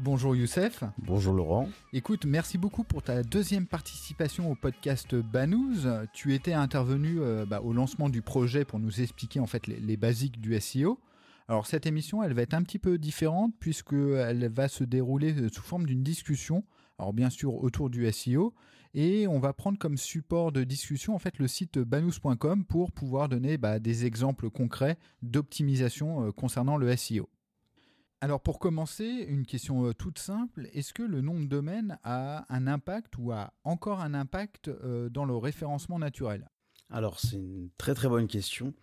Bonjour Youssef. Bonjour Laurent. Écoute, merci beaucoup pour ta deuxième participation au podcast Banous. Tu étais intervenu euh, bah, au lancement du projet pour nous expliquer en fait les, les, basiques du SEO. Alors cette émission, elle va être un petit peu différente puisqu'elle va se dérouler euh, sous forme d'une discussion. Alors bien sûr autour du SEO et on va prendre comme support de discussion en fait le site banous.com pour pouvoir donner bah, des exemples concrets d'optimisation euh, concernant le SEO. Alors pour commencer, une question euh, toute simple, est-ce que le nom de domaine a un impact ou a encore un impact euh, dans le référencement naturel? Alors c'est une très très bonne question.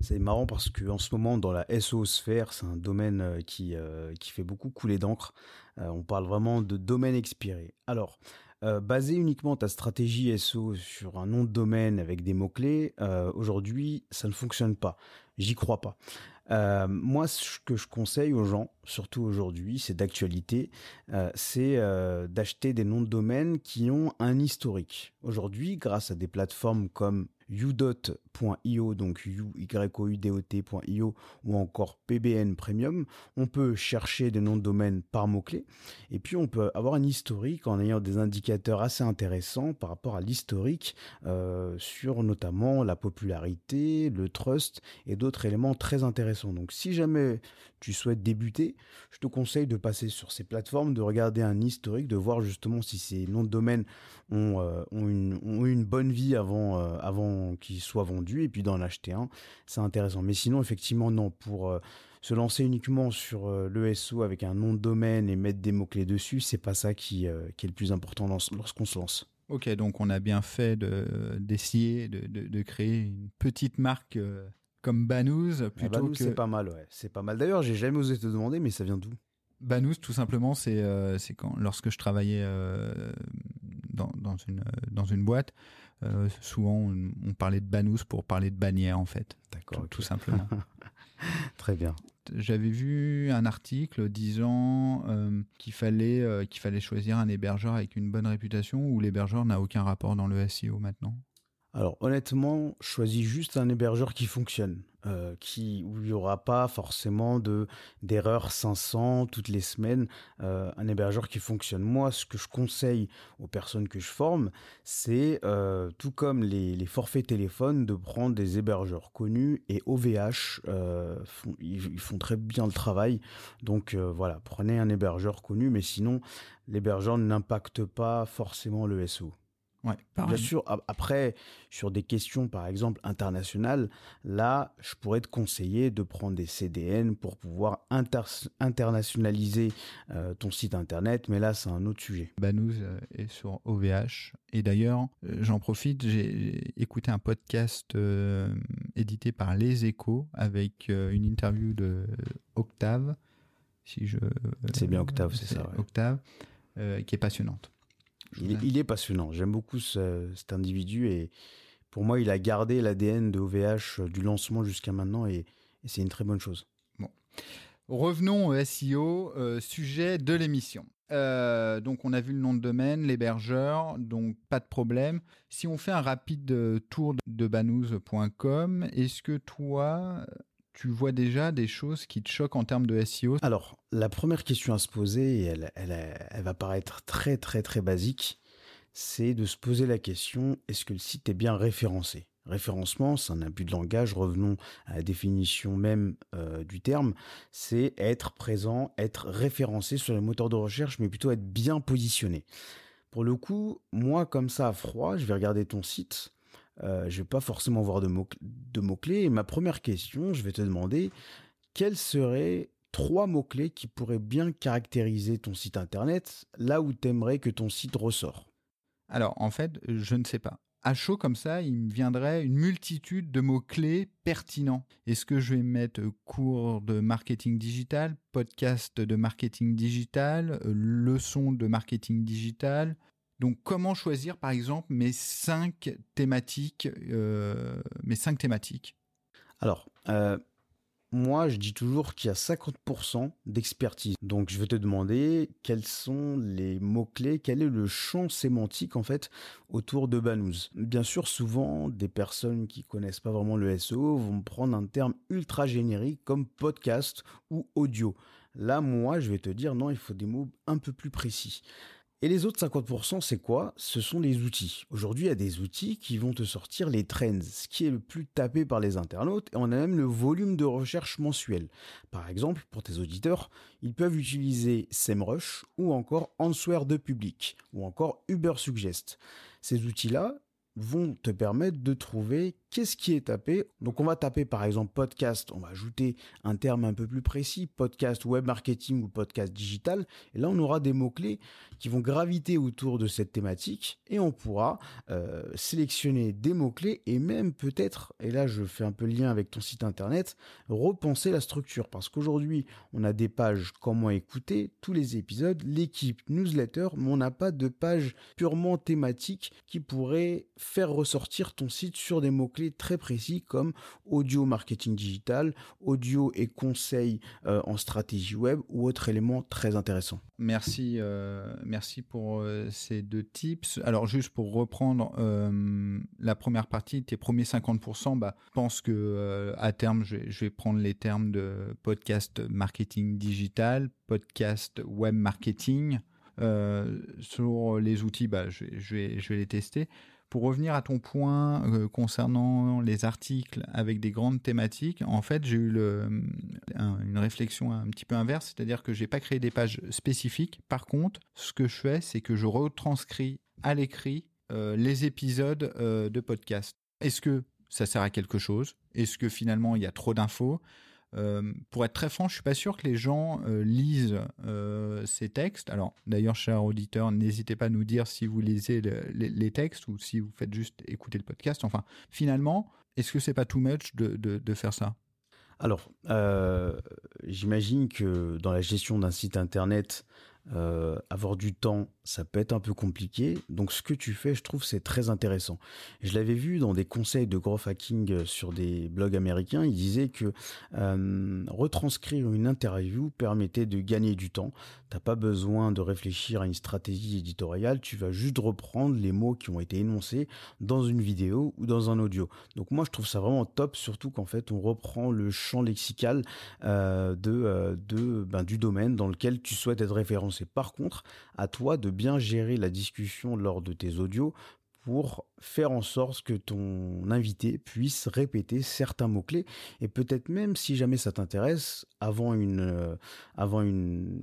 C'est marrant parce que en ce moment dans la SO sphère, c'est un domaine euh, qui qui fait beaucoup couler d'encre. on parle vraiment de domaine expiré. Alors baser uniquement ta stratégie SO sur un nom de domaine avec des mots clés, aujourd'hui ça ne fonctionne pas. J'y crois pas. Euh, moi, ce que je conseille aux gens, surtout aujourd'hui, c'est d'actualité, euh, c'est euh, d'acheter des noms de domaine qui ont un historique. Aujourd'hui, grâce à des plateformes comme udot.io, donc u-y-o-u-d-o-t.io ou encore PBN Premium, on peut chercher des noms de domaine par mots-clés et puis on peut avoir un historique en ayant des indicateurs assez intéressants par rapport à l'historique euh, sur notamment la popularité, le trust et d'autres éléments très intéressants. Donc si jamais tu souhaites débuter, je te conseille de passer sur ces plateformes, de regarder un historique, de voir justement si ces noms de domaine ont, euh, une bonne vie avant, euh, avant qui soit vendu et puis d'en acheter un, c'est intéressant. Mais sinon, effectivement, non, pour euh, se lancer uniquement sur euh, le SO avec un nom de domaine et mettre des mots-clés dessus, c'est pas ça qui, euh, qui est le plus important lorsqu'on se lance. Ok, donc on a bien fait d'essayer de, de, de, créer une petite marque comme Banous ah, plutôt Banous, c'est pas mal, ouais. C'est pas mal. D'ailleurs, j'ai jamais osé te demander, mais ça vient d'où? Banous, tout simplement, c'est quand lorsque je travaillais une dans une boîte, euh, souvent on, parlait de banous pour parler de bannière en fait. D'accord. Tout, simplement. Très bien. J'avais vu un article disant euh, qu'il fallait euh, qu'il fallait choisir un hébergeur avec une bonne réputation ou l'hébergeur n'a aucun rapport dans le SEO maintenant. Alors honnêtement, choisis juste un hébergeur qui fonctionne, euh, qui où il y aura pas forcément de d'erreurs 500 toutes les semaines. Euh, un hébergeur qui fonctionne. Moi, ce que je conseille aux personnes que je forme, c'est euh, tout comme les, forfaits téléphones, de prendre des hébergeurs connus et OVH. Ils, font très bien le travail. Donc voilà, prenez un hébergeur connu, mais sinon l'hébergeur n'impacte pas forcément le SEO. Ouais, Bien sûr, après, sur des questions, par exemple, internationales, là, je pourrais te conseiller de prendre des CDN pour pouvoir internationaliser euh, ton site internet, mais là, c'est un autre sujet. Banous euh, est sur OVH. Et d'ailleurs, euh, j'en profite, j'ai écouté un podcast édité par Les Échos avec une interview de Octave. Si je. C'est bien Octave, c'est ça. Octave, qui est passionnante. Il, est passionnant. J'aime beaucoup cet individu et pour moi, il a gardé l'ADN de OVH du lancement jusqu'à maintenant et, c'est une très bonne chose. Bon. Revenons au SEO, euh, sujet de l'émission. Euh, donc on a vu le nom de domaine, l'hébergeur, donc pas de problème. Si on fait un rapide tour de banous.com, est-ce que toi, tu vois déjà des choses qui te choquent en termes de SEO Alors, la première question à se poser, et elle, elle, elle va paraître très très très basique, c'est de se poser la question, est-ce que le site est bien référencé? Référencement, c'est un abus de langage, revenons à la définition même euh, du terme, c'est être présent, être référencé sur les moteurs de recherche, mais plutôt être bien positionné. Pour le coup, moi comme ça à froid, je vais regarder ton site, euh, je vais pas forcément voir de mots de mots clés. Et ma première question, je vais te demander quels seraient trois mots clés qui pourraient bien caractériser ton site internet là où t'aimerais que ton site ressort? Alors en fait, je ne sais pas. À chaud comme ça, il me viendrait une multitude de mots-clés pertinents. Est-ce que je vais mettre cours de marketing digital, podcast de marketing digital, leçon de marketing digital, donc, comment choisir, par exemple, mes cinq thématiques, euh, cinq thématiques? Alors, euh, moi, je dis toujours qu'il y a 50% d'expertise. Donc, je vais te demander quels sont les mots-clés, quel est le champ sémantique, en fait, autour de Banous. Bien sûr, souvent, des personnes qui connaissent pas vraiment le SEO vont prendre un terme ultra générique comme podcast ou audio. Là, moi, je vais te dire non, il faut des mots un peu plus précis. Et les autres 50%, c'est quoi? Ce sont les outils. Aujourd'hui, il y a des outils qui vont te sortir les trends, ce qui est le plus tapé par les internautes, et on a même le volume de recherche mensuel. Par exemple, pour tes auditeurs, ils peuvent utiliser SEMrush ou encore Answer de Public ou encore Uber Suggest. Ces outils-là vont te permettre de trouver qu'est-ce qui est tapé? Donc on va taper par exemple podcast, on va ajouter un terme un peu plus précis, podcast web marketing ou podcast digital. Et là on aura des mots-clés qui vont graviter autour de cette thématique et on pourra euh, sélectionner des mots-clés et même peut-être, et là je fais un peu le lien avec ton site internet, repenser la structure. Parce qu'aujourd'hui on a des pages comment écouter tous les épisodes, l'équipe newsletter, mais on n'a pas de page purement thématique qui pourrait faire ressortir ton site sur des mots-clés très précis comme audio marketing digital, audio et conseils euh, en stratégie web ou autre élément très intéressant. Merci, euh, merci pour euh, ces deux tips. Alors juste pour reprendre la première partie, tes premiers 50%, bah, je pense que à terme, je vais, je vais prendre les termes de podcast marketing digital, podcast web marketing. sur les outils, bah, je, je, vais, je vais les tester. Pour revenir à ton point euh, concernant les articles avec des grandes thématiques, en fait, j'ai eu une réflexion un petit peu inverse, c'est-à-dire que j'ai pas créé des pages spécifiques. Par contre, ce que je fais, c'est que je retranscris à l'écrit euh, les épisodes euh, de podcast. Est-ce que ça sert à quelque chose? Est-ce que finalement il y a trop d'infos? Euh, pour être très franc, je suis pas sûr que les gens euh, lisent euh, ces textes. Alors, d'ailleurs, chers auditeurs, n'hésitez pas à nous dire si vous lisez les, textes ou si vous faites juste écouter le podcast. Enfin, finalement, est-ce que c'est pas too much de, de faire ça? Alors, j'imagine que dans la gestion d'un site internet, avoir du temps ça peut être un peu compliqué. Donc ce que tu fais, je trouve, c'est très intéressant. Je l'avais vu dans des conseils de growth hacking euh, sur des blogs américains. Il disait que euh, retranscrire une interview permettait de gagner du temps. T'as pas besoin de réfléchir à une stratégie éditoriale. Tu vas juste reprendre les mots qui ont été énoncés dans une vidéo ou dans un audio. Donc moi, je trouve ça vraiment top, surtout qu'en fait, on reprend le champ lexical euh, de, de ben, du domaine dans lequel tu souhaites être référencé. Par contre, à toi de bien gérer la discussion lors de tes audios pour faire en sorte que ton invité puisse répéter certains mots-clés. Et peut-être même si jamais ça t'intéresse avant une euh, avant une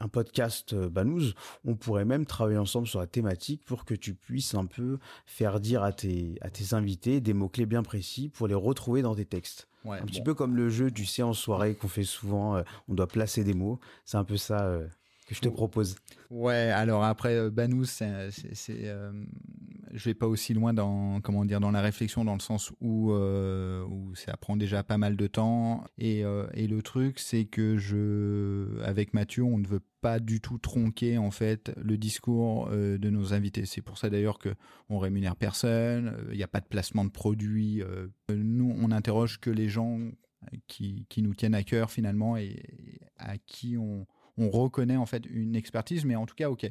un podcast euh, Banous, on pourrait même travailler ensemble sur la thématique pour que tu puisses un peu faire dire à tes à tes invités des mots-clés bien précis pour les retrouver dans tes textes. un petit peu comme le jeu du séance soirée qu'on fait souvent, euh, on doit placer des mots, c'est un peu ça que je te propose. Ouais, alors après euh, Banous, c'est, euh, je vais pas aussi loin dans comment dire dans la réflexion dans le sens où euh, ça prend déjà pas mal de temps et, et le truc c'est que je avec Mathieu on ne veut pas du tout tronquer en fait le discours de nos invités. C'est pour ça d'ailleurs que on rémunère personne, il n'y a pas de placement de produits. nous on interroge que les gens qui nous tiennent à cœur finalement et à qui on on reconnaît en fait une expertise, mais en tout cas, ok.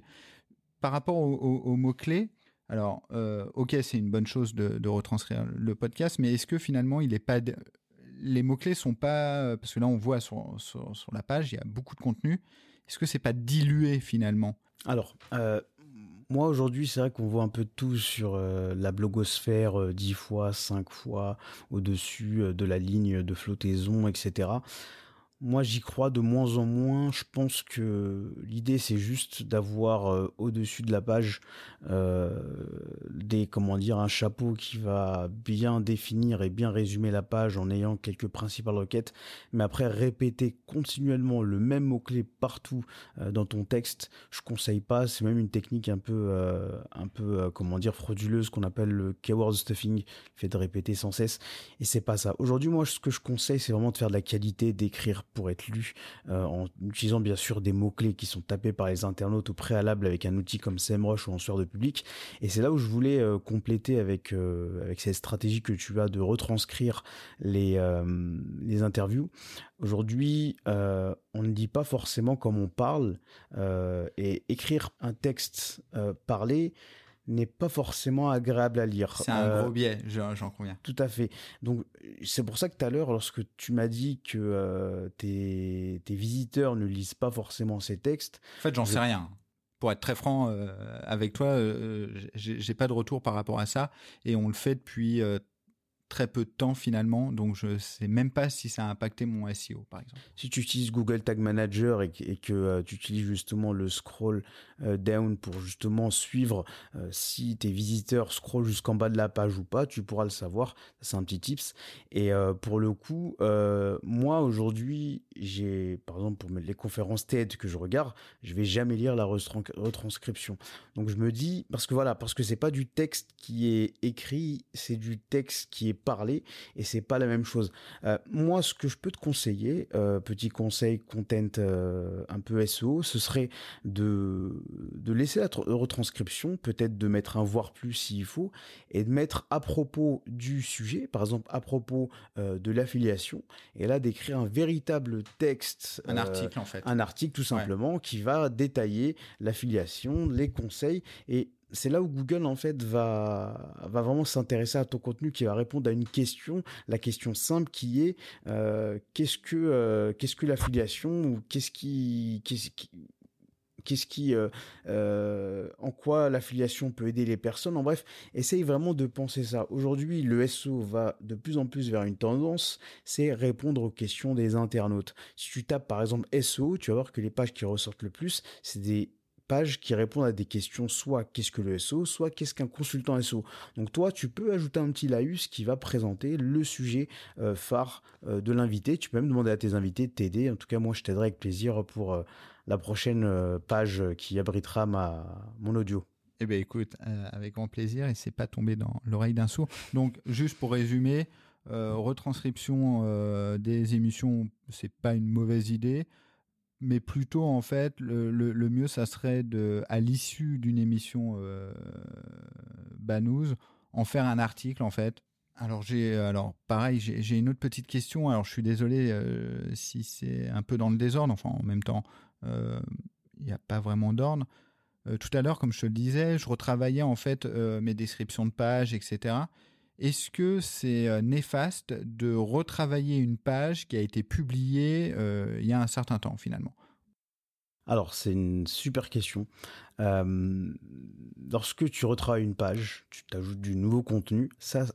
Par rapport aux, mots-clés, alors, euh, ok, c'est une bonne chose de, retranscrire le podcast, mais est-ce que finalement, il est pas. Les mots-clés sont pas. Parce que là, on voit sur, sur, la page, il y a beaucoup de contenu. Est-ce que c'est pas dilué finalement? Alors, euh, moi aujourd'hui, c'est vrai qu'on voit un peu tout sur euh, la blogosphère 10 fois, 5 fois au-dessus de la ligne de flottaison, etc. Moi, j'y crois de moins en moins. Je pense que l'idée, c'est juste d'avoir euh, au-dessus de la page euh, des, comment dire, un chapeau qui va bien définir et bien résumer la page en ayant quelques principales requêtes. Mais après, répéter continuellement le même mot-clé partout euh, dans ton texte, je conseille pas. C'est même une technique un peu, un peu, comment dire, frauduleuse qu'on appelle le keyword stuffing, le fait de répéter sans cesse. Et c'est pas ça. Aujourd'hui, moi, ce que je conseille, c'est vraiment de faire de la qualité, d'écrire pour être lu euh, en utilisant bien sûr des mots-clés qui sont tapés par les internautes au préalable avec un outil comme SEMrush ou en de public. Et c'est là où je voulais euh, compléter avec, euh, avec cette stratégie que tu as de retranscrire les, les interviews. Aujourd'hui, on ne dit pas forcément comme on parle et écrire un texte parlé n'est pas forcément agréable à lire. C'est un gros biais, j'en conviens. Tout à fait. Donc c'est pour ça que tout à l'heure, lorsque tu m'as dit que tes, visiteurs ne lisent pas forcément ces textes. En fait, j'en sais rien pour être très franc avec toi, j'ai pas de retour par rapport à ça et on le fait depuis très peu de temps finalement, donc je sais même pas si ça a impacté mon SEO par exemple. Si tu utilises Google Tag Manager et que, euh, tu utilises justement le scroll euh, down pour justement suivre euh, si tes visiteurs scrollent jusqu'en bas de la page ou pas, tu pourras le savoir. C'est un petit tips. Et pour le coup, moi aujourd'hui, j'ai par exemple pour les conférences TED que je regarde, je vais jamais lire la retranscription. Donc je me dis parce que voilà, parce que c'est pas du texte qui est écrit, c'est du texte qui est parler et c'est pas la même chose. Euh, moi, ce que je peux te conseiller, euh, petit conseil content euh, un peu SEO, ce serait de, de laisser la retranscription, peut-être de mettre un voir plus s'il faut, et de mettre à propos du sujet, par exemple à propos de l'affiliation, et là d'écrire un véritable texte. Un article en fait. Un article tout simplement qui va détailler l'affiliation, les conseils, et c'est là où Google en fait va, va vraiment s'intéresser à ton contenu, qui va répondre à une question, la question simple qui est euh, qu'est-ce que euh, qu'est-ce que l'affiliation ou qu'est-ce qui qu'est-ce qui, euh, en quoi l'affiliation peut aider les personnes. En bref, essaye vraiment de penser ça. Aujourd'hui, le SEO va de plus en plus vers une tendance, c'est répondre aux questions des internautes. Si tu tapes par exemple SEO, tu vas voir que les pages qui ressortent le plus, c'est des pages qui répondent à des questions soit qu'est-ce que le SO, soit qu'est-ce qu'un consultant SO. Donc toi, tu peux ajouter un petit laïus qui va présenter le sujet euh, phare euh, de l'invité. Tu peux même demander à tes invités de t'aider. En tout cas, moi, je t'aiderai avec plaisir pour euh, la prochaine page qui abritera mon audio. Eh bien, écoute, avec grand plaisir, et c'est pas tombé dans l'oreille d'un sourd. Donc, juste pour résumer, retranscription des émissions, c'est pas une mauvaise idée mais plutôt en fait le, le, mieux ça serait de à l'issue d'une émission euh, Banous en faire un article en fait. Alors j'ai alors pareil j'ai une autre petite question. Alors je suis désolé euh, si c'est un peu dans le désordre enfin en même temps euh, il n'y a pas vraiment d'ordre. Euh, tout à l'heure comme je te le disais je retravaillais en fait mes descriptions de pages etc est-ce que c'est euh, néfaste de retravailler une page qui a été publiée euh, il y a un certain temps finalement? Alors, c'est une super question. Euh, lorsque tu retravailles une page, tu t'ajoutes du nouveau contenu, ça,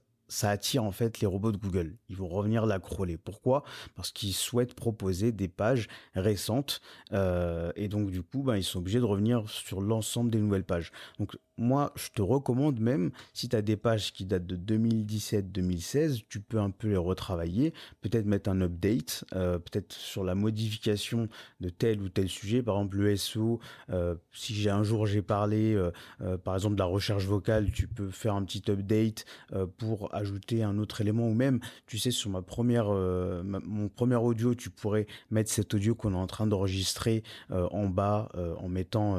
attire en fait les robots de Google. Ils vont revenir la crawler. Pourquoi? Parce qu'ils souhaitent proposer des pages récentes et donc du coup, ben, ils sont obligés de revenir sur l'ensemble des nouvelles pages. Donc moi, je te recommande même, si tu as des pages qui datent de 2017-2016, tu peux un peu les retravailler, peut-être mettre un update, euh, peut-être sur la modification de tel ou tel sujet, par exemple le SEO, euh, si j'ai un jour j'ai parlé, euh, par exemple de la recherche vocale, tu peux faire un petit update pour ajouter un autre élément, ou même, tu sais, sur ma première, mon premier audio, tu pourrais mettre cet audio qu'on est en train d'enregistrer en bas en mettant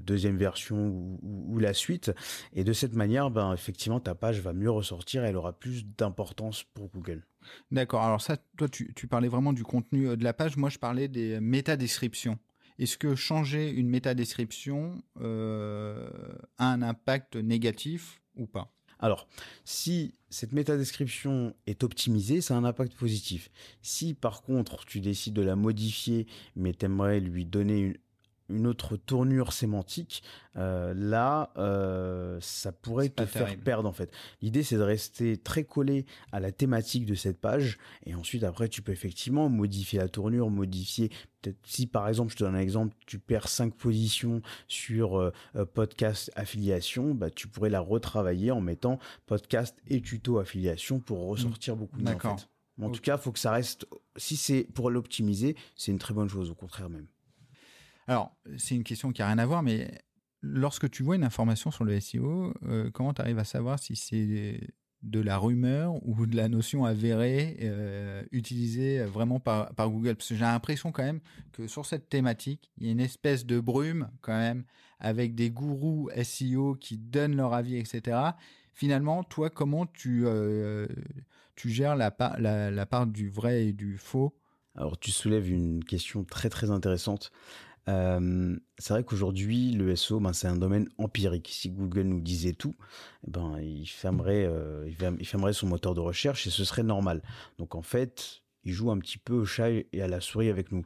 deuxième version ou la suite. Et de cette manière, ben, effectivement, ta page va mieux ressortir et elle aura plus d'importance pour Google. D'accord. Alors ça, toi, tu, parlais vraiment du contenu euh, de la page. Moi, je parlais des métadescriptions. Est-ce que changer une métadescription euh, a un impact négatif ou pas? Alors, si cette métadescription est optimisée, ça a un impact positif. Si par contre tu décides de la modifier, mais t'aimerais lui donner une, une autre tournure sémantique, euh, là, euh, ça pourrait te faire perdre en fait. L'idée, c'est de rester très collé à la thématique de cette page, et ensuite après, tu peux effectivement modifier la tournure, modifier. Peut-être si par exemple, je te donne un exemple, tu perds cinq positions sur euh, podcast affiliation, bah tu pourrais la retravailler en mettant podcast et tuto affiliation pour ressortir beaucoup mieux. En, en tout cas, faut que ça reste. Si c'est pour l'optimiser, c'est une très bonne chose, au contraire même. Alors, c'est une question qui n'a rien à voir, mais lorsque tu vois une information sur le SEO, euh, comment tu arrives à savoir si c'est de la rumeur ou de la notion avérée euh, utilisée vraiment par, Google? Parce que j'ai l'impression quand même que sur cette thématique, il y a une espèce de brume quand même avec des gourous SEO qui donnent leur avis, etc. Finalement, toi, comment tu, euh, gères la part du vrai et du faux? Alors tu soulèves une question très très intéressante. C'est vrai qu'aujourd'hui, le SEO, ben, c'est un domaine empirique. Si Google nous disait tout, eh ben, il, fermerait, il fermerait son moteur de recherche et ce serait normal. Donc en fait, il joue un petit peu au chat et à la souris avec nous.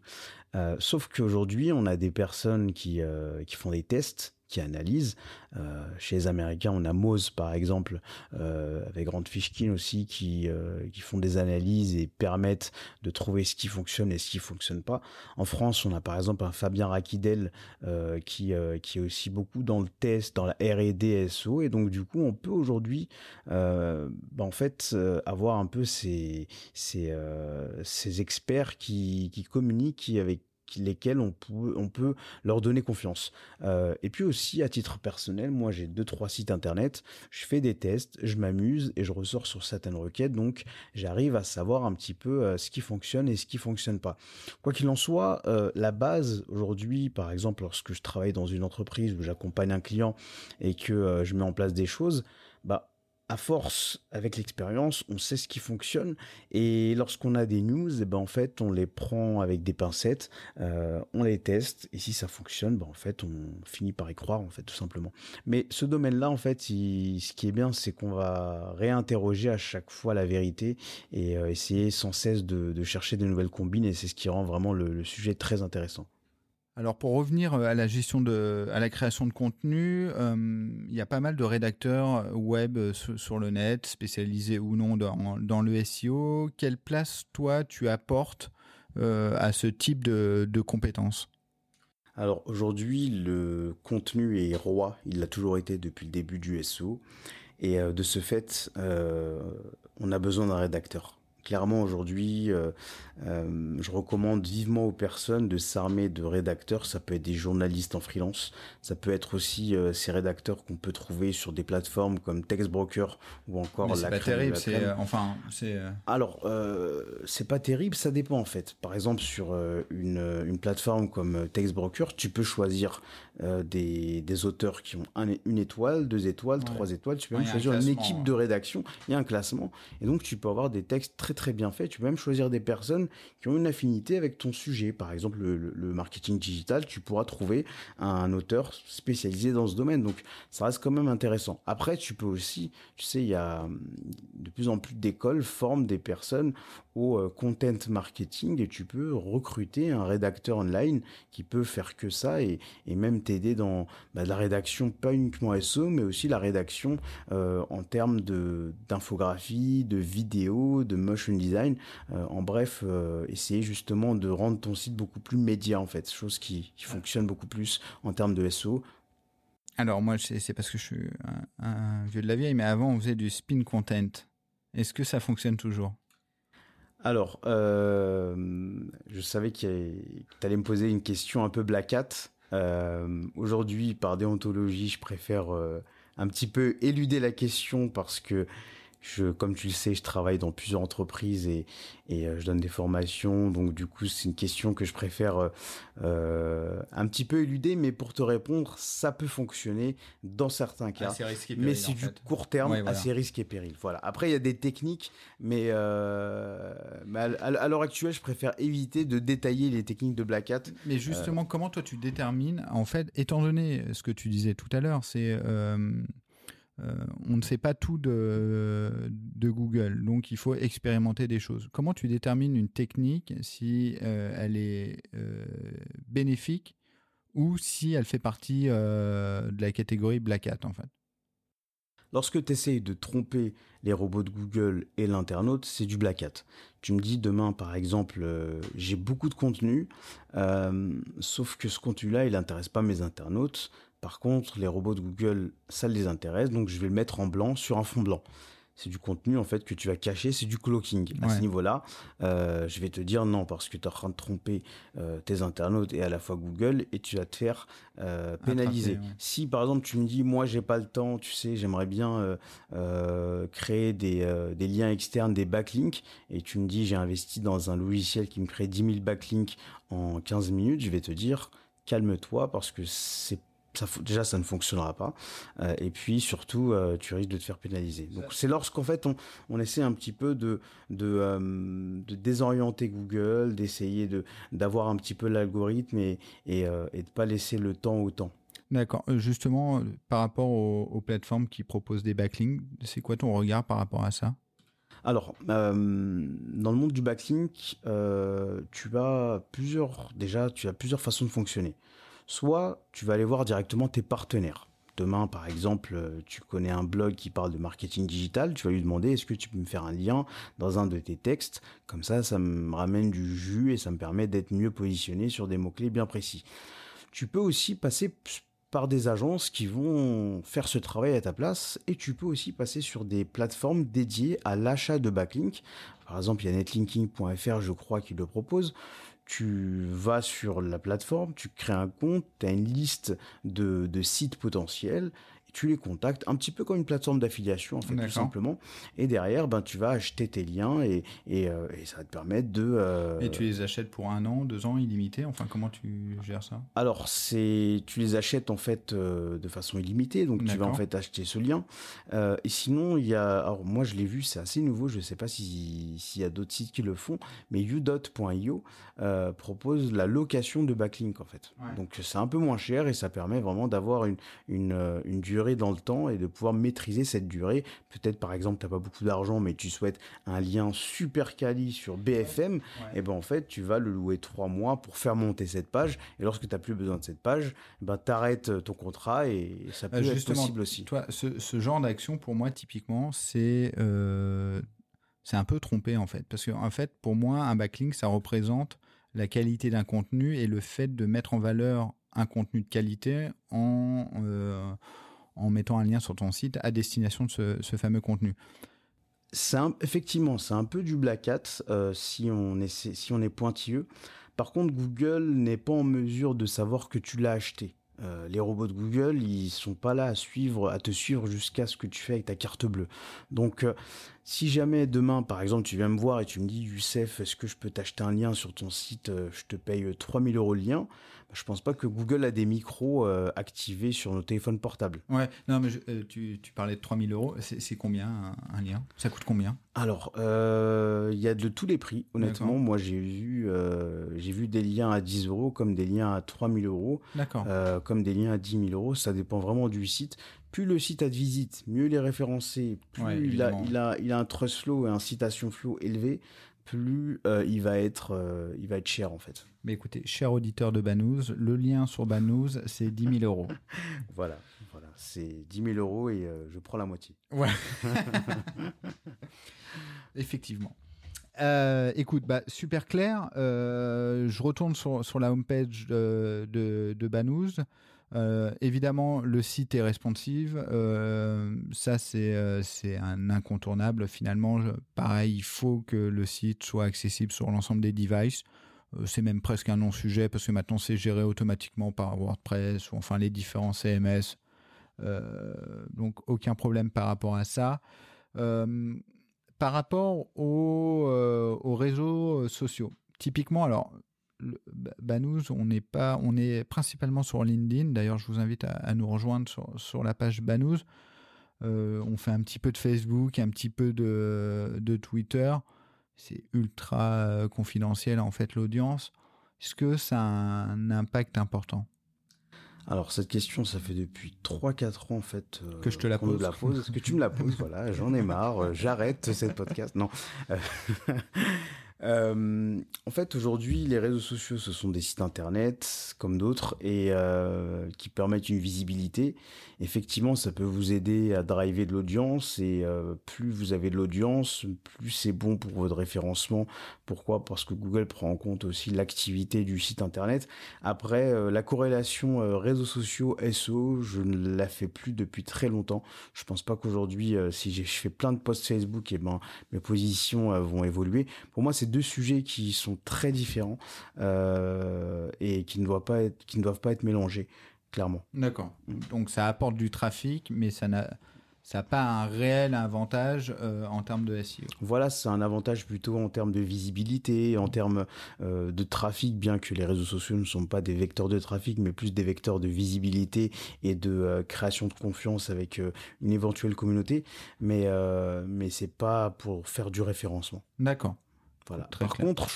sauf qu'aujourd'hui, on a des personnes qui, qui font des tests qui analysent. Euh, chez les Américains, on a Moz par exemple, euh, avec Grant Fishkin aussi, qui, euh, qui font des analyses et permettent de trouver ce qui fonctionne et ce qui fonctionne pas. En France, on a par exemple un Fabien Raquidel qui, qui est aussi beaucoup dans le test, dans la R&D SO, et donc du coup, on peut aujourd'hui, bah, en fait, avoir un peu ces, ces, ces experts qui, qui communiquent, avec lesquels on peut, on peut leur donner confiance. Euh, et puis aussi, à titre personnel, moi j'ai deux, trois sites internet, je fais des tests, je m'amuse et je ressors sur certaines requêtes, donc j'arrive à savoir un petit peu euh, ce qui fonctionne et ce qui fonctionne pas. Quoi qu'il en soit, euh, la base aujourd'hui, par exemple, lorsque je travaille dans une entreprise où j'accompagne un client et que je mets en place des choses, à force, avec l'expérience, on sait ce qui fonctionne. Et lorsqu'on a des news, eh ben en fait, on les prend avec des pincettes, euh, on les teste. Et si ça fonctionne, ben en fait, on finit par y croire, en fait, tout simplement. Mais ce domaine-là, en fait, ce qui est bien, c'est qu'on va réinterroger à chaque fois la vérité et euh, essayer sans cesse de, chercher de nouvelles combines. Et c'est ce qui rend vraiment le sujet très intéressant. Alors pour revenir euh, à la gestion de, à la création de contenu, euh, il y a pas mal de rédacteurs web euh, sur, le net, spécialisés ou non dans, le SEO. Quelle place toi tu apportes à ce type de, compétences? Alors aujourd'hui, le contenu est roi. Il l'a toujours été depuis le début du SEO. Et de ce fait, on a besoin d'un rédacteur clairement aujourd'hui, euh, je recommande vivement aux personnes de s'armer de rédacteurs. Ça peut être des journalistes en freelance, ça peut être aussi euh, ces rédacteurs qu'on peut trouver sur des plateformes comme Textbroker ou encore Mais la. C'est pas terrible, c'est enfin c'est. Alors c'est pas terrible, ça dépend en fait. Par exemple sur une, une plateforme comme Textbroker, tu peux choisir des, des auteurs qui ont une étoile, deux étoiles, trois étoiles. Tu peux même choisir une équipe de rédaction. Il y a un classement et donc tu peux avoir des textes très très bien fait. Tu peux même choisir des personnes qui ont une affinité avec ton sujet. Par exemple, le, marketing digital, tu pourras trouver un, auteur spécialisé dans ce domaine. Donc, ça reste quand même intéressant. Après, tu peux aussi, tu sais, il y a de plus en plus d'écoles forment des personnes au euh, content marketing et tu peux recruter un rédacteur online qui peut faire que ça et, même t'aider dans bah, la rédaction, pas uniquement SEO, mais aussi la rédaction euh, en termes d'infographie, de vidéo, de motion design. Euh, en bref, essayer justement de rendre ton site beaucoup plus média en fait, chose qui, fonctionne beaucoup plus en termes de SEO. Alors moi, c'est parce que je suis un vieux de la vieille, mais avant on faisait du spin content. Est-ce que ça fonctionne toujours? Alors, euh, je savais que tu allais me poser une question un peu black hat. Euh, aujourd'hui, par déontologie, je préfère euh, un petit peu éluder la question parce que je, comme tu le sais, je travaille dans plusieurs entreprises et, et euh, je donne des formations. Donc du coup, c'est une question que je préfère euh, euh, un petit peu éluder. Mais pour te répondre, ça peut fonctionner dans certains cas. Péril, mais c'est du court terme, assez risque et péril. Voilà. Après, il y a des techniques, mais, mais à, l'heure actuelle, je préfère éviter de détailler les techniques de Black Hat. Mais justement, comment toi tu détermines, en fait, étant donné ce que tu disais tout à l'heure, c'est euh, on ne sait pas tout de, Google, donc il faut expérimenter des choses. Comment tu détermines une technique si euh, elle est euh, bénéfique ou si elle fait partie de la catégorie Black Hat en fait? Lorsque tu essayes de tromper les robots de Google et l'internaute, c'est du black hat. Tu me dis demain, par exemple, j'ai beaucoup de contenu, sauf que ce contenu-là, il n'intéresse pas mes internautes. Par contre, les robots de Google, ça les intéresse, donc je vais le mettre en blanc sur un fond blanc. C'est du contenu en fait que tu vas cacher, c'est du cloaking. À ce niveau-là, euh, je vais te dire non parce que tu es en train de tromper euh, tes internautes et à la fois Google et tu vas te faire euh, pénaliser. Si par exemple tu me dis moi j'ai pas le temps, tu sais, j'aimerais bien créer des, des, liens externes, des backlinks et tu me dis j'ai investi dans un logiciel qui me crée 10 000 backlinks en 15 minutes, je vais te dire calme-toi parce que c'est ça, déjà ça ne fonctionnera pas euh, et puis surtout euh, tu risques de te faire pénaliser donc c'est lorsqu'en fait on, on, essaie un petit peu de de, euh, de désorienter Google d'essayer de d'avoir un petit peu l'algorithme et et, et de pas laisser le temps au temps D'accord. Justement, par rapport aux, aux, plateformes qui proposent des backlinks, c'est quoi ton regard par rapport à ça? Alors, euh, dans le monde du backlink, euh, tu as plusieurs, déjà, tu as plusieurs façons de fonctionner. Soit tu vas aller voir directement tes partenaires. Demain, par exemple, tu connais un blog qui parle de marketing digital, tu vas lui demander est-ce que tu peux me faire un lien dans un de tes textes? Comme ça, ça me ramène du jus et ça me permet d'être mieux positionné sur des mots-clés bien précis. Tu peux aussi passer par des agences qui vont faire ce travail à ta place et tu peux aussi passer sur des plateformes dédiées à l'achat de backlinks. Par exemple, il y a netlinking.fr, je crois, qui le propose. Tu vas sur la plateforme, tu crées un compte, tu as une liste de, de sites potentiels tu les contactes, un petit peu comme une plateforme d'affiliation en fait tout simplement. Et derrière, ben tu vas acheter tes liens et et, euh, et ça va te permettre de. Euh... Et tu les achètes pour un an, deux ans, illimité? Enfin, comment tu gères ça? Alors c'est, tu les achètes en fait euh, de façon illimitée, donc tu vas en fait acheter ce lien. Et sinon, il y a, alors moi je l'ai vu, c'est assez nouveau. Je sais pas si s'il y a d'autres sites qui le font, mais udot.io propose la location de backlink en fait. Donc c'est un peu moins cher et ça permet vraiment d'avoir une une une durée dans le temps et de pouvoir maîtriser cette durée. Peut-être par exemple, tu n'as pas beaucoup d'argent, mais tu souhaites un lien super quali sur BFM, et ben en fait, tu vas le louer trois mois pour faire monter cette page. Et lorsque tu n'as plus besoin de cette page, eh ben, tu arrêtes ton contrat et ça peut être possible aussi. Toi, ce, ce genre d'action, pour moi, typiquement, c'est euh, c'est un peu trompé en fait. Parce que en fait, pour moi, un backlink, ça représente la qualité d'un contenu et le fait de mettre en valeur un contenu de qualité en, euh, en mettant un lien sur ton site à destination de ce, fameux contenu. effectivement, c'est un peu du black hat euh, si, on est, si on est pointilleux. Par contre, Google n'est pas en mesure de savoir que tu l'as acheté. Euh, les robots de Google, ils sont pas là à suivre, à te suivre jusqu'à ce que tu fais avec ta carte bleue. Donc, euh, si jamais demain, par exemple, tu viens me voir et tu me dis, Youssef, est-ce que je peux t'acheter un lien sur ton site Je te paye 3000 euros le lien je pense pas que Google a des micros euh, activés sur nos téléphones portables. Ouais, non, mais euh, tu, parlais de 3000 euros. C'est combien un, lien? Ça coûte combien? Alors, euh, il y a de tous les prix. Honnêtement, moi, j'ai vu, j'ai vu des liens à 10 euros comme des liens à 3000 euros. D'accord. comme des liens à 10 000 euros. Ça dépend vraiment du site. Plus le site a de visite, mieux il est référencé, plus il, a, il, a, il a un trust flow et un citation flow élevé, plus il, va être, il va être cher en fait. Mais écoutez, cher auditeur de Banous, le lien sur Banous, c'est 10 000 euros. voilà, voilà c'est 10 000 euros et euh, je prends la moitié. Ouais. Effectivement. Euh, écoute, bah, super clair. Euh, je retourne sur, sur la homepage de, de, de Banous. Évidemment, le site est responsive. ça, c'est c'est un incontournable. Finalement, pareil, il faut que le site soit accessible sur l'ensemble des devices. Euh, c'est même presque un non-sujet parce que maintenant c'est géré automatiquement par WordPress ou enfin les différents CMS. Euh, donc aucun problème par rapport à ça. Euh, par rapport aux, réseaux sociaux, typiquement, alors Banous, on n'est pas, on est principalement sur LinkedIn. D'ailleurs, je vous invite à, nous rejoindre sur, la page Banous. on fait un petit peu de Facebook, un petit peu de, de Twitter c'est ultra euh, confidentiel en fait l'audience. Est-ce que ça a un impact important? Alors cette question, ça fait depuis 3-4 ans en fait euh, que je te la pose. La pose que tu me la poses, voilà, j'en ai marre, euh, j'arrête cette podcast. Non. Euh, en fait, aujourd'hui, les réseaux sociaux, ce sont des sites internet comme d'autres et euh, qui permettent une visibilité. Effectivement, ça peut vous aider à driver de l'audience et euh, plus vous avez de l'audience, plus c'est bon pour votre référencement. Pourquoi? Parce que Google prend en compte aussi l'activité du site internet. Après, la corrélation réseaux sociaux SO, je ne la fais plus depuis très longtemps. Je pense pas qu'aujourd'hui, si je fais plein de posts Facebook, et ben mes positions vont évoluer. Pour moi, c'est deux sujets qui sont très différents euh, et qui ne doivent pas être, qui ne doivent pas être mélangés, clairement. D'accord. Mm. Donc ça apporte du trafic, mais ça n'a ça n'a pas un réel avantage euh, en termes de SEO. Voilà, c'est un avantage plutôt en termes de visibilité, en termes euh, de trafic, bien que les réseaux sociaux ne sont pas des vecteurs de trafic, mais plus des vecteurs de visibilité et de euh, création de confiance avec une éventuelle communauté. Mais, mais c'est pas pour faire du référencement. D'accord. Voilà. Par contre,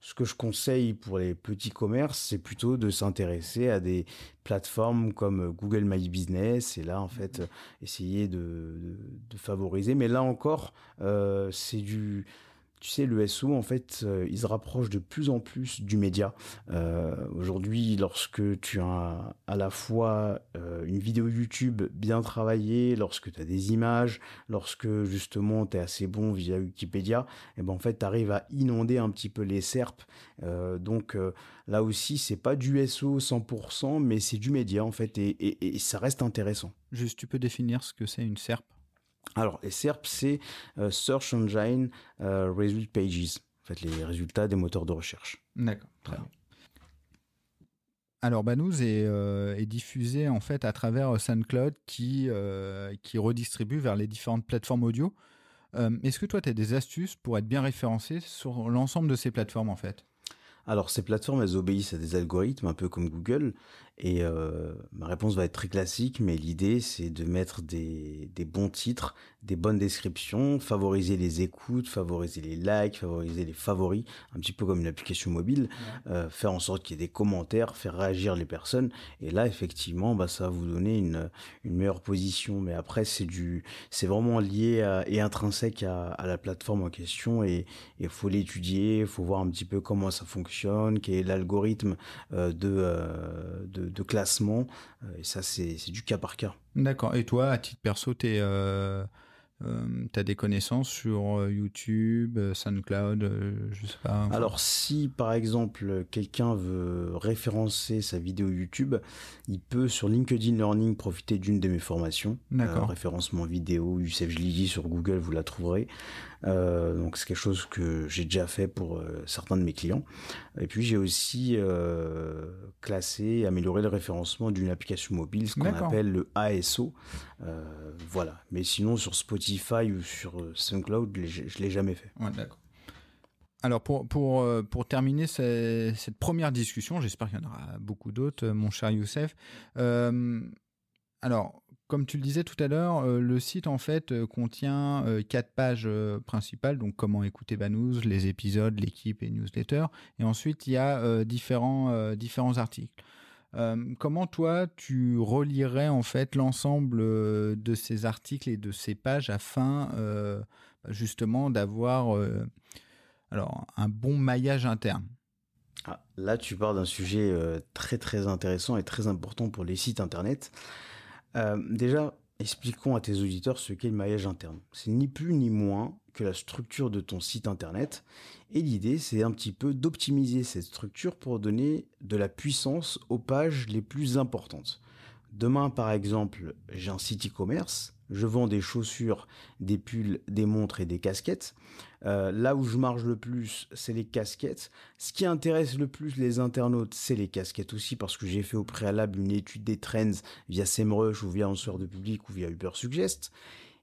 ce que je conseille pour les petits commerces, c'est plutôt de s'intéresser à des plateformes comme Google My Business et là, en fait, mmh essayer de, favoriser. Mais là encore, euh, c'est du tu sais, le SO, en fait, euh, il se rapproche de plus en plus du média. Euh, aujourd'hui, lorsque tu as à la fois euh, une vidéo YouTube bien travaillée, lorsque tu as des images, lorsque justement tu es assez bon via Wikipédia, et eh ben en fait, tu arrives à inonder un petit peu les SERP. donc là aussi, c'est pas du SO 100%, mais c'est du média en fait, et, et ça reste intéressant. Juste, tu peux définir ce que c'est une SERP alors, SERP, c'est euh, Search Engine euh, Result Pages, en fait, les résultats des moteurs de recherche. D'accord, très bien. Alors, Banous euh, est, diffusé en fait à travers SoundCloud qui, qui redistribue vers les différentes plateformes audio. Est-ce que toi, tu as des astuces pour être bien référencé sur l'ensemble de ces plateformes en fait? Alors ces plateformes, elles obéissent à des algorithmes, un peu comme Google, et euh, ma réponse va être très classique, mais l'idée c'est de mettre des, des, bons titres, des bonnes descriptions, favoriser les écoutes, favoriser les likes, favoriser les favoris, un petit peu comme une application mobile, euh, faire en sorte qu'il y ait des commentaires, faire réagir les personnes. Et là effectivement, bah, ça va vous donner une, une meilleure position. Mais après c'est du, c'est vraiment lié et intrinsèque à, à, la plateforme en question et il faut l'étudier, il faut voir un petit peu comment ça fonctionne, quel est l'algorithme euh, de, euh, de de, classement. Euh, et ça, c'est du cas par cas. D'accord. Et toi, à titre perso, tu euh, euh, as des connaissances sur YouTube, SoundCloud, je sais pas. Alors si par exemple quelqu'un veut référencer sa vidéo YouTube, il peut sur LinkedIn Learning profiter d'une de mes formations. D'accord. référencement vidéo, Youssef Jlidi sur Google, vous la trouverez. Euh, donc c'est quelque chose que j'ai déjà fait pour euh, certains de mes clients. Et puis j'ai aussi euh, classé et amélioré le référencement d'une application mobile, ce qu'on appelle le ASO. voilà. Mais sinon sur Spotify ou sur SoundCloud, je l'ai jamais fait. d'accord. Alors pour, pour, pour terminer cette, cette première discussion, j'espère qu'il y en aura beaucoup d'autres, mon cher Youssef. alors, comme tu le disais tout à l'heure, euh, le site en fait euh, contient euh, quatre pages principales, donc comment écouter Banous, les épisodes, l'équipe et newsletter. Et ensuite, il y a différents, articles. comment toi, tu relirais en fait l'ensemble de ces articles et de ces pages afin justement d'avoir alors un bon maillage interne? Ah, Là, tu parles d'un sujet très très intéressant et très important pour les sites internet. Euh, déjà, expliquons à tes auditeurs ce qu'est le maillage interne. C'est ni plus ni moins que la structure de ton site internet. Et l'idée, c'est un petit peu d'optimiser cette structure pour donner de la puissance aux pages les plus importantes. Demain, par exemple, j'ai un site e-commerce je vends des chaussures, des pulls, des montres et des casquettes. Euh, là où je marge le plus, c'est les casquettes. Ce qui intéresse le plus les internautes, c'est les casquettes aussi, parce que j'ai fait au préalable une étude des trends via SEMrush ou via Answer de Public ou via Ubersuggest.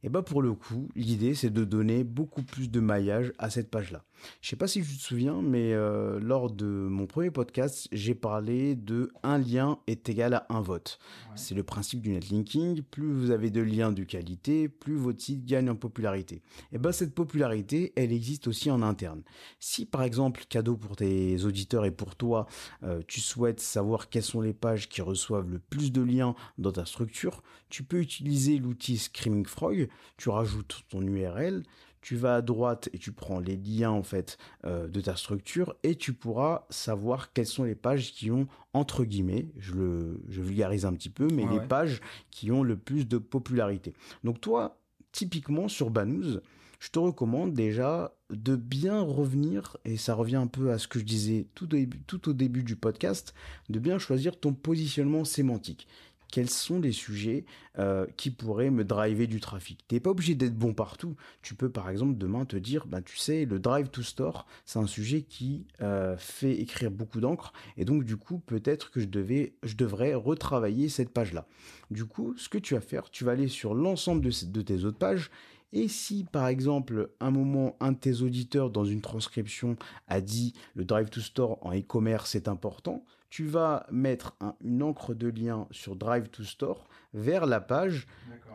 Et bah pour le coup, l'idée c'est de donner beaucoup plus de maillage à cette page-là. Je sais pas si tu te souviens, mais euh, lors de mon premier podcast, j'ai parlé de un lien est égal à un vote. C'est le principe du netlinking. Plus vous avez de liens de qualité, plus votre site gagne en popularité. Et ben cette popularité, elle existe aussi en interne. Si par exemple, cadeau pour tes auditeurs et pour toi, euh, tu souhaites savoir quelles sont les pages qui reçoivent le plus de liens dans ta structure, tu peux utiliser l'outil Screaming Frog. Tu rajoutes ton URL tu vas à droite et tu prends les liens en fait euh, de ta structure et tu pourras savoir quelles sont les pages qui ont entre guillemets, je le je vulgarise un petit peu, mais les pages qui ont le plus de popularité. Donc toi, typiquement sur Banous, je te recommande déjà de bien revenir, et ça revient un peu à ce que je disais tout au début, tout au début du podcast, de bien choisir ton positionnement sémantique quels sont les sujets euh, qui pourraient me driver du trafic? Tu n'es pas obligé d'être bon partout. Tu peux par exemple demain te dire, ben, tu sais, le drive to store, c'est un sujet qui euh, fait écrire beaucoup d'encre et donc du coup peut-être que je, devrais retravailler cette page-là. Du coup, ce que tu vas faire, tu vas aller sur l'ensemble de, de tes autres pages et si, par exemple, un moment, un de tes auditeurs dans une transcription a dit le drive to store en e-commerce est important, tu vas mettre une encre de lien sur Drive to Store vers la page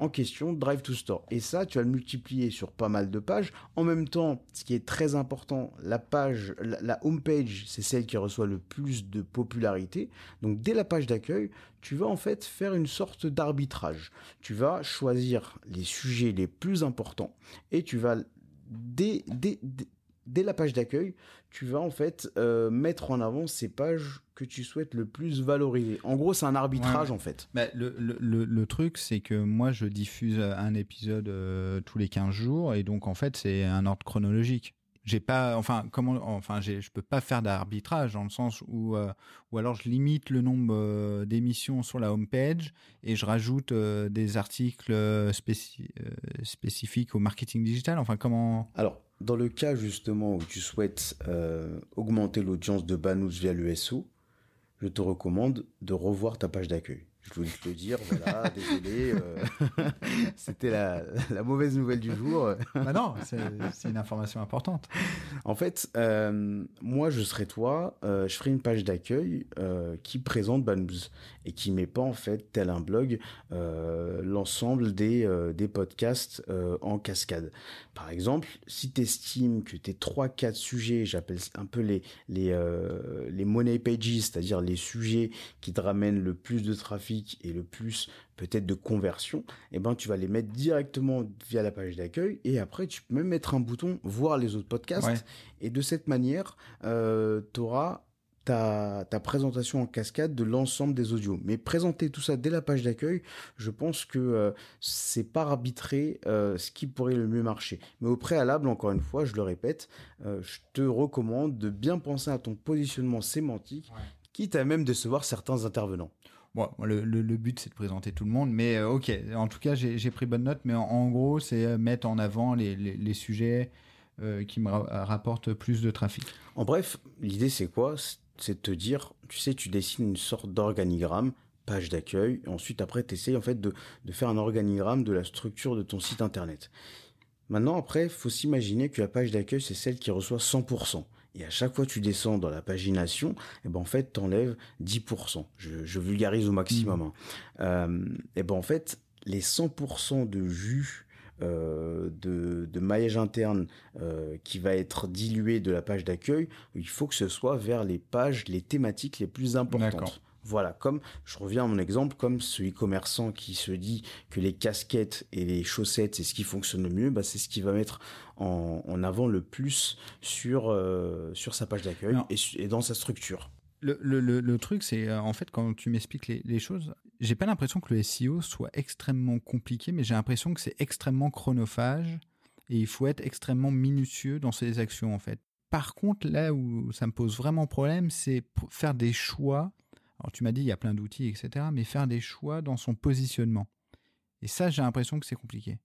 en question Drive to Store. Et ça, tu vas le multiplier sur pas mal de pages. En même temps, ce qui est très important, la page, la, home page, c'est celle qui reçoit le plus de popularité. Donc, dès la page d'accueil, tu vas en fait faire une sorte d'arbitrage. Tu vas choisir les sujets les plus importants et tu vas dès la page d'accueil, tu vas en fait euh, mettre en avant ces pages que tu souhaites le plus valoriser. En gros, c'est un arbitrage en fait. Bah, le, le, le, truc, c'est que moi, je diffuse un épisode euh, tous les 15 jours et donc en fait, c'est un ordre chronologique. J'ai pas, enfin, comment, enfin, je peux pas faire d'arbitrage dans le sens où, euh, ou alors je limite le nombre d'émissions sur la home page et je rajoute des articles spécifiques au marketing digital. Enfin, comment Alors, dans le cas justement où tu souhaites euh, augmenter l'audience de Banous via le SO, je te recommande de revoir ta page d'accueil je voulais te le dire, voilà, désolé, euh, c'était la, mauvaise nouvelle du jour. bah non, c'est une information importante. En fait, euh, moi, je serais toi, euh, je ferai une page d'accueil qui présente Banous et qui met pas, en fait, tel un blog, l'ensemble des, des podcasts en cascade. Par exemple, si tu estimes que tes 3-4 sujets, j'appelle un peu les, les, les money pages, c'est-à-dire les sujets qui te ramènent le plus de trafic, et le plus peut-être de conversion, eh ben tu vas les mettre directement via la page d'accueil et après tu peux même mettre un bouton voir les autres podcasts et de cette manière euh, tu auras ta, ta, présentation en cascade de l'ensemble des audios. Mais présenter tout ça dès la page d'accueil, je pense que euh, c'est pas arbitrer euh, ce qui pourrait le mieux marcher. Mais au préalable, encore une fois, je le répète, je te recommande de bien penser à ton positionnement sémantique, quitte à même décevoir certains intervenants. Bon, le, but, c'est de présenter tout le monde, mais euh, ok, en tout cas, j'ai pris bonne note, mais en, gros, c'est euh, mettre en avant les, les, sujets euh, qui me rapportent plus de trafic. En bref, l'idée, c'est quoi? C'est de te dire, tu sais, tu dessines une sorte d'organigramme, page d'accueil, ensuite, après, tu essayes en fait de, de faire un organigramme de la structure de ton site internet. Maintenant, après, faut s'imaginer que la page d'accueil, c'est celle qui reçoit 100%. Et à chaque fois que tu descends dans la pagination, et eh ben en fait, tu enlèves 10%. Je, vulgarise au maximum. Mmh. Hein. Euh, et ben en fait, les 100% de jus euh, de, de, maillage interne euh, qui va être dilué de la page d'accueil, il faut que ce soit vers les pages, les thématiques les plus importantes. Voilà, comme je reviens à mon exemple, comme ce e-commerçant qui se dit que les casquettes et les chaussettes, c'est ce qui fonctionne le mieux, bah, c'est ce qui va mettre en, avant le plus sur, euh, sur sa page d'accueil et, dans sa structure. Le, le, le, truc, c'est euh, en fait quand tu m'expliques les, les, choses, j'ai pas l'impression que le SEO soit extrêmement compliqué, mais j'ai l'impression que c'est extrêmement chronophage et il faut être extrêmement minutieux dans ses actions en fait. Par contre, là où ça me pose vraiment problème, c'est faire des choix alors tu m'as dit il y a plein d'outils, etc. Mais faire des choix dans son positionnement. Et ça, j'ai l'impression que c'est compliqué.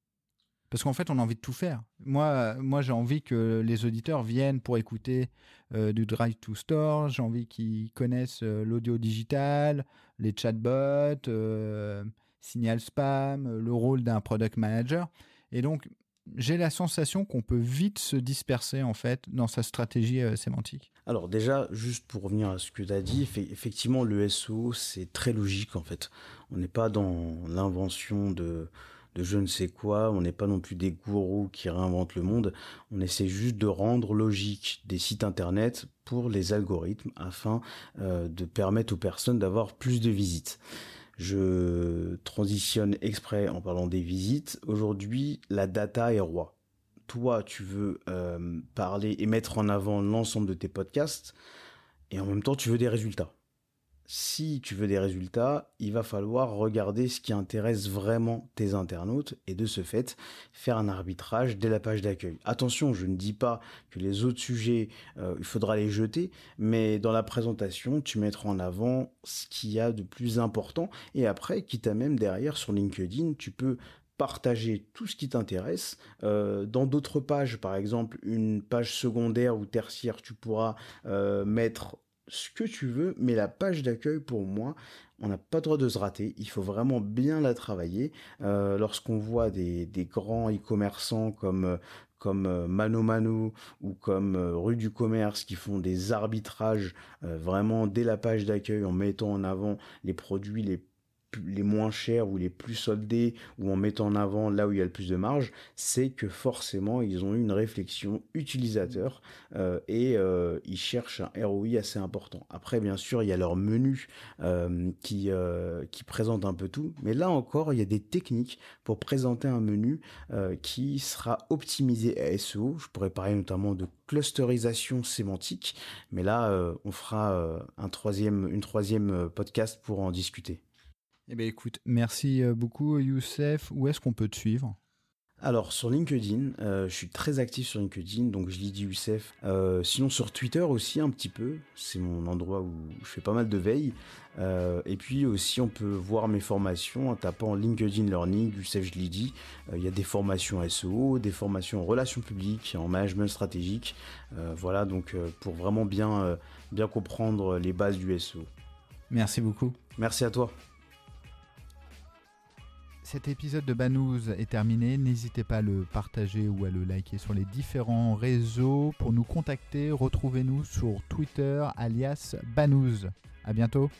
Parce qu'en fait, on a envie de tout faire. Moi, moi j'ai envie que les auditeurs viennent pour écouter euh, du Drive to Store. J'ai envie qu'ils connaissent euh, l'audio digital, les chatbots, euh, signal spam, le rôle d'un product manager. Et donc, j'ai la sensation qu'on peut vite se disperser en fait dans sa stratégie euh, sémantique. Alors déjà, juste pour revenir à ce que tu as dit, effectivement le SEO c'est très logique en fait. On n'est pas dans l'invention de, de je ne sais quoi, on n'est pas non plus des gourous qui réinventent le monde, on essaie juste de rendre logique des sites internet pour les algorithmes afin euh, de permettre aux personnes d'avoir plus de visites. Je transitionne exprès en parlant des visites. Aujourd'hui, la data est roi. Toi, tu veux euh, parler et mettre en avant l'ensemble de tes podcasts, et en même temps, tu veux des résultats. Si tu veux des résultats, il va falloir regarder ce qui intéresse vraiment tes internautes et de ce fait faire un arbitrage dès la page d'accueil. Attention, je ne dis pas que les autres sujets, euh, il faudra les jeter, mais dans la présentation, tu mettras en avant ce qu'il y a de plus important et après, quitte à même derrière sur LinkedIn, tu peux partager tout ce qui t'intéresse. Euh, dans d'autres pages, par exemple, une page secondaire ou tertiaire, tu pourras euh, mettre ce que tu veux, mais la page d'accueil, pour moi, on n'a pas le droit de se rater. Il faut vraiment bien la travailler. Euh, lorsqu'on voit des, grands e-commerçants comme comme euh, Mano Mano ou comme euh, Rue du Commerce qui font des arbitrages vraiment dès la page d'accueil en mettant en avant les produits les les moins chers ou les plus soldés ou en mettant en avant là où il y a le plus de marge, c'est que forcément ils ont eu une réflexion utilisateur euh, et euh, ils cherchent un ROI assez important. Après bien sûr il y a leur menu euh, qui, qui présente un peu tout, mais là encore il y a des techniques pour présenter un menu qui sera optimisé à SEO. Je pourrais parler notamment de clusterisation sémantique, mais là on fera un troisième, une troisième podcast pour en discuter. Eh bien, écoute, merci euh, beaucoup, Youssef. Où est-ce qu'on peut te suivre? Alors sur LinkedIn, euh, je suis très actif sur LinkedIn, donc je lis dit Youssef. Euh, sinon sur Twitter aussi un petit peu, c'est mon endroit où je fais pas mal de veille. et puis aussi on peut voir mes formations en tapant LinkedIn Learning, Youssef je l'ai dit. Il y a des formations SEO, des formations en relations publiques, en management stratégique. voilà donc pour vraiment bien, bien comprendre les bases du SEO. Merci beaucoup. Merci à toi. Cet épisode de Banous est terminé. N'hésitez pas à le partager ou à le liker sur les différents réseaux. Pour nous contacter, retrouvez-nous sur Twitter alias Banous. À bientôt.